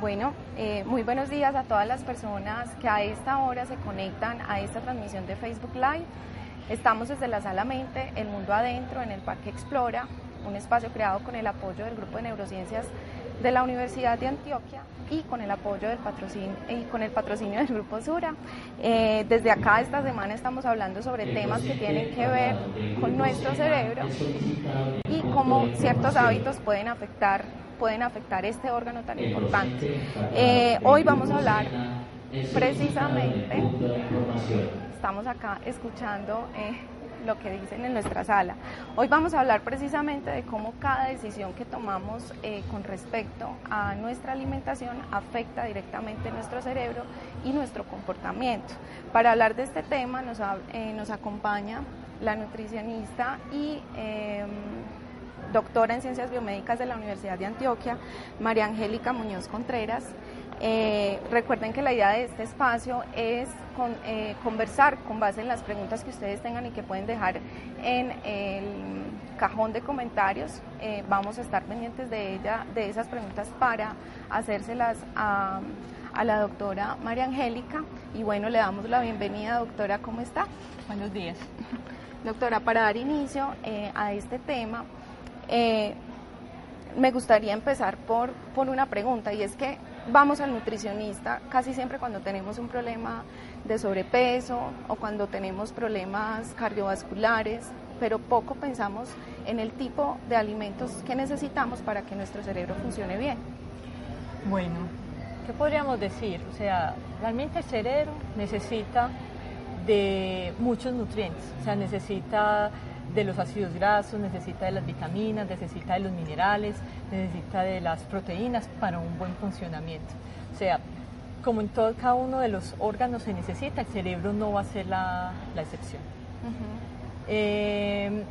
Bueno, eh, muy buenos días a todas las personas que a esta hora se conectan a esta transmisión de Facebook Live. Estamos desde la Sala Mente, El Mundo Adentro, en el Parque Explora, un espacio creado con el apoyo del Grupo de Neurociencias de la Universidad de Antioquia y con el apoyo del patrocinio y con el patrocinio del Grupo Sura. Eh, desde acá esta semana estamos hablando sobre temas que tienen que ver con nuestro cerebro y cómo ciertos hábitos pueden afectar pueden afectar este órgano tan importante. Eh, hoy vamos a hablar precisamente, estamos acá escuchando eh, lo que dicen en nuestra sala. Hoy vamos a hablar precisamente de cómo cada decisión que tomamos eh, con respecto a nuestra alimentación afecta directamente nuestro cerebro y nuestro comportamiento. Para hablar de este tema nos, nos acompaña la nutricionista y em, doctora en Ciencias Biomédicas de la Universidad de Antioquia, María Angélica Muñoz Contreras. Eh, recuerden que la idea de este espacio es eh, conversar con base en las preguntas que ustedes tengan y que pueden dejar en el cajón de comentarios. Eh, vamos a estar pendientes de ella, de esas preguntas para hacérselas a, a la doctora María Angélica. Y bueno, le damos la bienvenida, doctora, ¿cómo está? Buenos días. Doctora, para dar inicio a este tema, eh, me gustaría empezar por, por una pregunta y es que vamos al nutricionista casi siempre cuando tenemos un problema de sobrepeso o cuando tenemos problemas cardiovasculares, pero poco pensamos en el tipo de alimentos que necesitamos para que nuestro cerebro funcione bien. Bueno, ¿qué podríamos decir? O sea, realmente el cerebro necesita de muchos nutrientes, o sea, necesita de los ácidos grasos, necesita de las vitaminas, necesita de los minerales, necesita de las proteínas para un buen funcionamiento. O sea, como en todo cada uno de los órganos se necesita, el cerebro no va a ser la, excepción. Eh,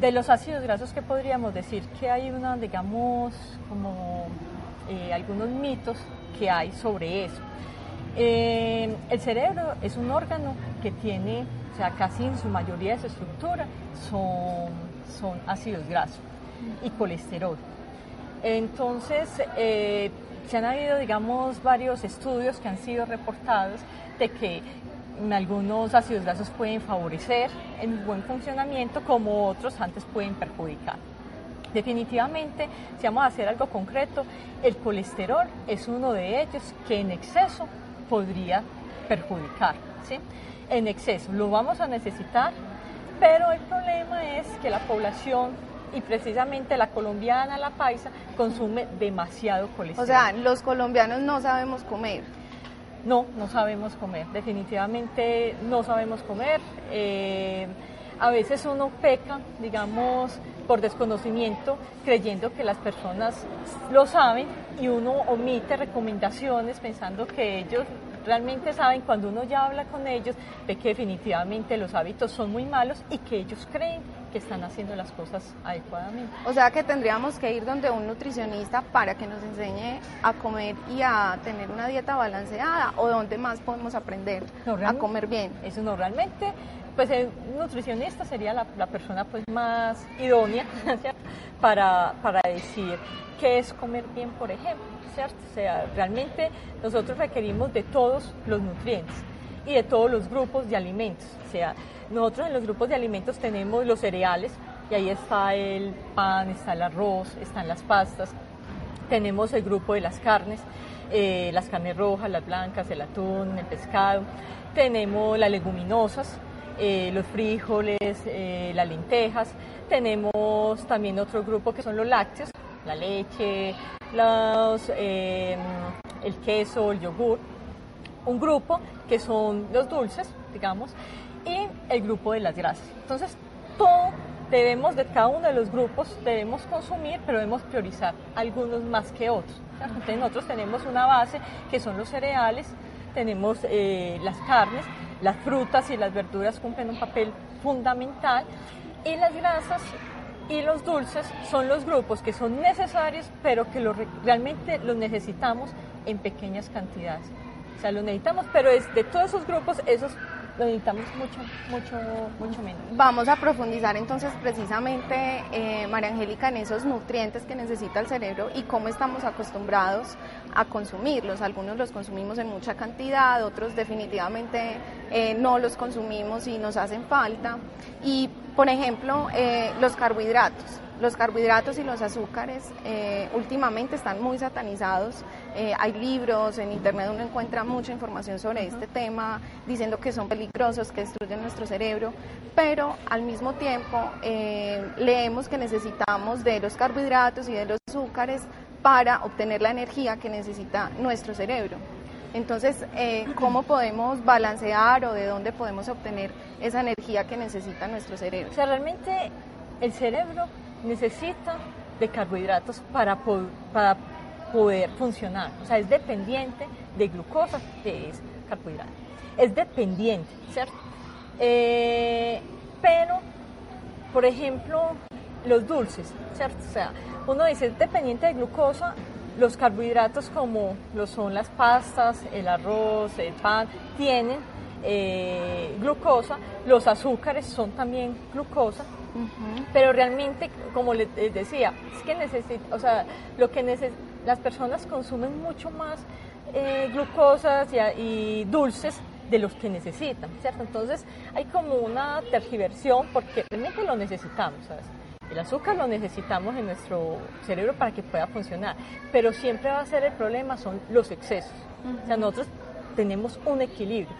de los ácidos grasos, ¿qué podríamos decir? Que hay una, digamos, como eh, algunos mitos que hay sobre eso. Eh, el cerebro es un órgano que tiene o sea, casi en su mayoría de su estructura son, son ácidos grasos y colesterol. Entonces, eh, se han habido, digamos, varios estudios que han sido reportados de que algunos ácidos grasos pueden favorecer el buen funcionamiento como otros antes pueden perjudicar. Definitivamente, si vamos a hacer algo concreto, el colesterol es uno de ellos que en exceso podría perjudicar. ¿Sí? en exceso. Lo vamos a necesitar, pero el problema es que la población y precisamente la colombiana, la paisa, consume demasiado colesterol. O sea, los colombianos no sabemos comer. No, no sabemos comer, definitivamente no sabemos comer. Eh, a veces uno peca, digamos, por desconocimiento, creyendo que las personas lo saben y uno omite recomendaciones pensando que ellos realmente saben cuando uno ya habla con ellos ve que definitivamente los hábitos son muy malos y que ellos creen que están haciendo las cosas adecuadamente. O sea que tendríamos que ir donde un nutricionista para que nos enseñe a comer y a tener una dieta balanceada o donde más podemos aprender a comer bien. Eso no realmente pues el nutricionista sería la, persona pues más idónea para, para decir qué es comer bien, por ejemplo. O sea, realmente nosotros requerimos de todos los nutrientes y de todos los grupos de alimentos. O sea, nosotros en los grupos de alimentos tenemos los cereales, y ahí está el pan, está el arroz, están las pastas, tenemos el grupo de las carnes, eh, las carnes rojas, las blancas, el atún, el pescado, tenemos las leguminosas, eh, los frijoles, eh, las lentejas. Tenemos también otro grupo que son los lácteos, la leche, los, eh, el queso, el yogur. Un grupo que son los dulces, digamos, y el grupo de las grasas. Entonces, todo debemos de cada uno de los grupos debemos consumir, pero debemos priorizar algunos más que otros. Entonces nosotros tenemos una base que son los cereales, tenemos eh, las carnes, las frutas y las verduras cumplen un papel fundamental y las grasas y los dulces son los grupos que son necesarios, pero que realmente los necesitamos en pequeñas cantidades. O sea, los necesitamos, pero es de todos esos grupos, esos lo necesitamos mucho, mucho, mucho menos. Vamos a profundizar entonces precisamente, eh, María Angélica, en esos nutrientes que necesita el cerebro y cómo estamos acostumbrados a consumirlos. Algunos los consumimos en mucha cantidad, otros definitivamente eh, no los consumimos y nos hacen falta. Y, por ejemplo, eh, los carbohidratos. Los carbohidratos y los azúcares eh, últimamente están muy satanizados. Eh, hay libros, en internet uno encuentra mucha información sobre este tema, diciendo que son peligrosos, que destruyen nuestro cerebro, pero al mismo tiempo eh, leemos que necesitamos de los carbohidratos y de los azúcares para obtener la energía que necesita nuestro cerebro. Entonces, ¿cómo podemos balancear o de dónde podemos obtener esa energía que necesita nuestro cerebro? O sea, realmente el cerebro necesita de carbohidratos para, para poder funcionar. O sea, es dependiente de glucosa, que es carbohidrato. Es dependiente, ¿cierto? Eh, pero, por ejemplo, los dulces, ¿cierto? O sea, uno dice, es dependiente de glucosa, los carbohidratos como lo son las pastas, el arroz, el pan, tienen eh, glucosa, los azúcares son también glucosa, pero realmente, como les decía, es que necesita, o sea, lo que las personas consumen mucho más eh, glucosas y, dulces de los que necesitan, ¿cierto? Entonces hay como una tergiversión porque realmente lo necesitamos, ¿sabes? El azúcar lo necesitamos en nuestro cerebro para que pueda funcionar, pero siempre va a ser el problema son los excesos. O sea, nosotros tenemos un equilibrio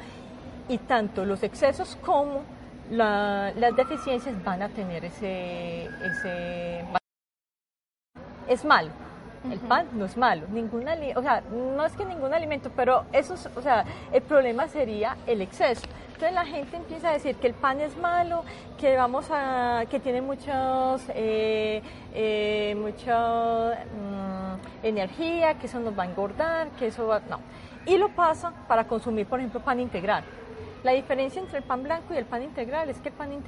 y tanto los excesos como las deficiencias van a tener ese, ese... Es malo. El pan no es malo, ningún o sea, no es que ningún alimento, pero eso, o sea, el problema sería el exceso. Entonces la gente empieza a decir que el pan es malo, que vamos a, que tiene muchos, eh, eh, mucha mm, energía, que eso nos va a engordar, que eso va, no. Y lo pasa para consumir, por ejemplo, pan integral. La diferencia entre el pan blanco y el pan integral es que el pan integral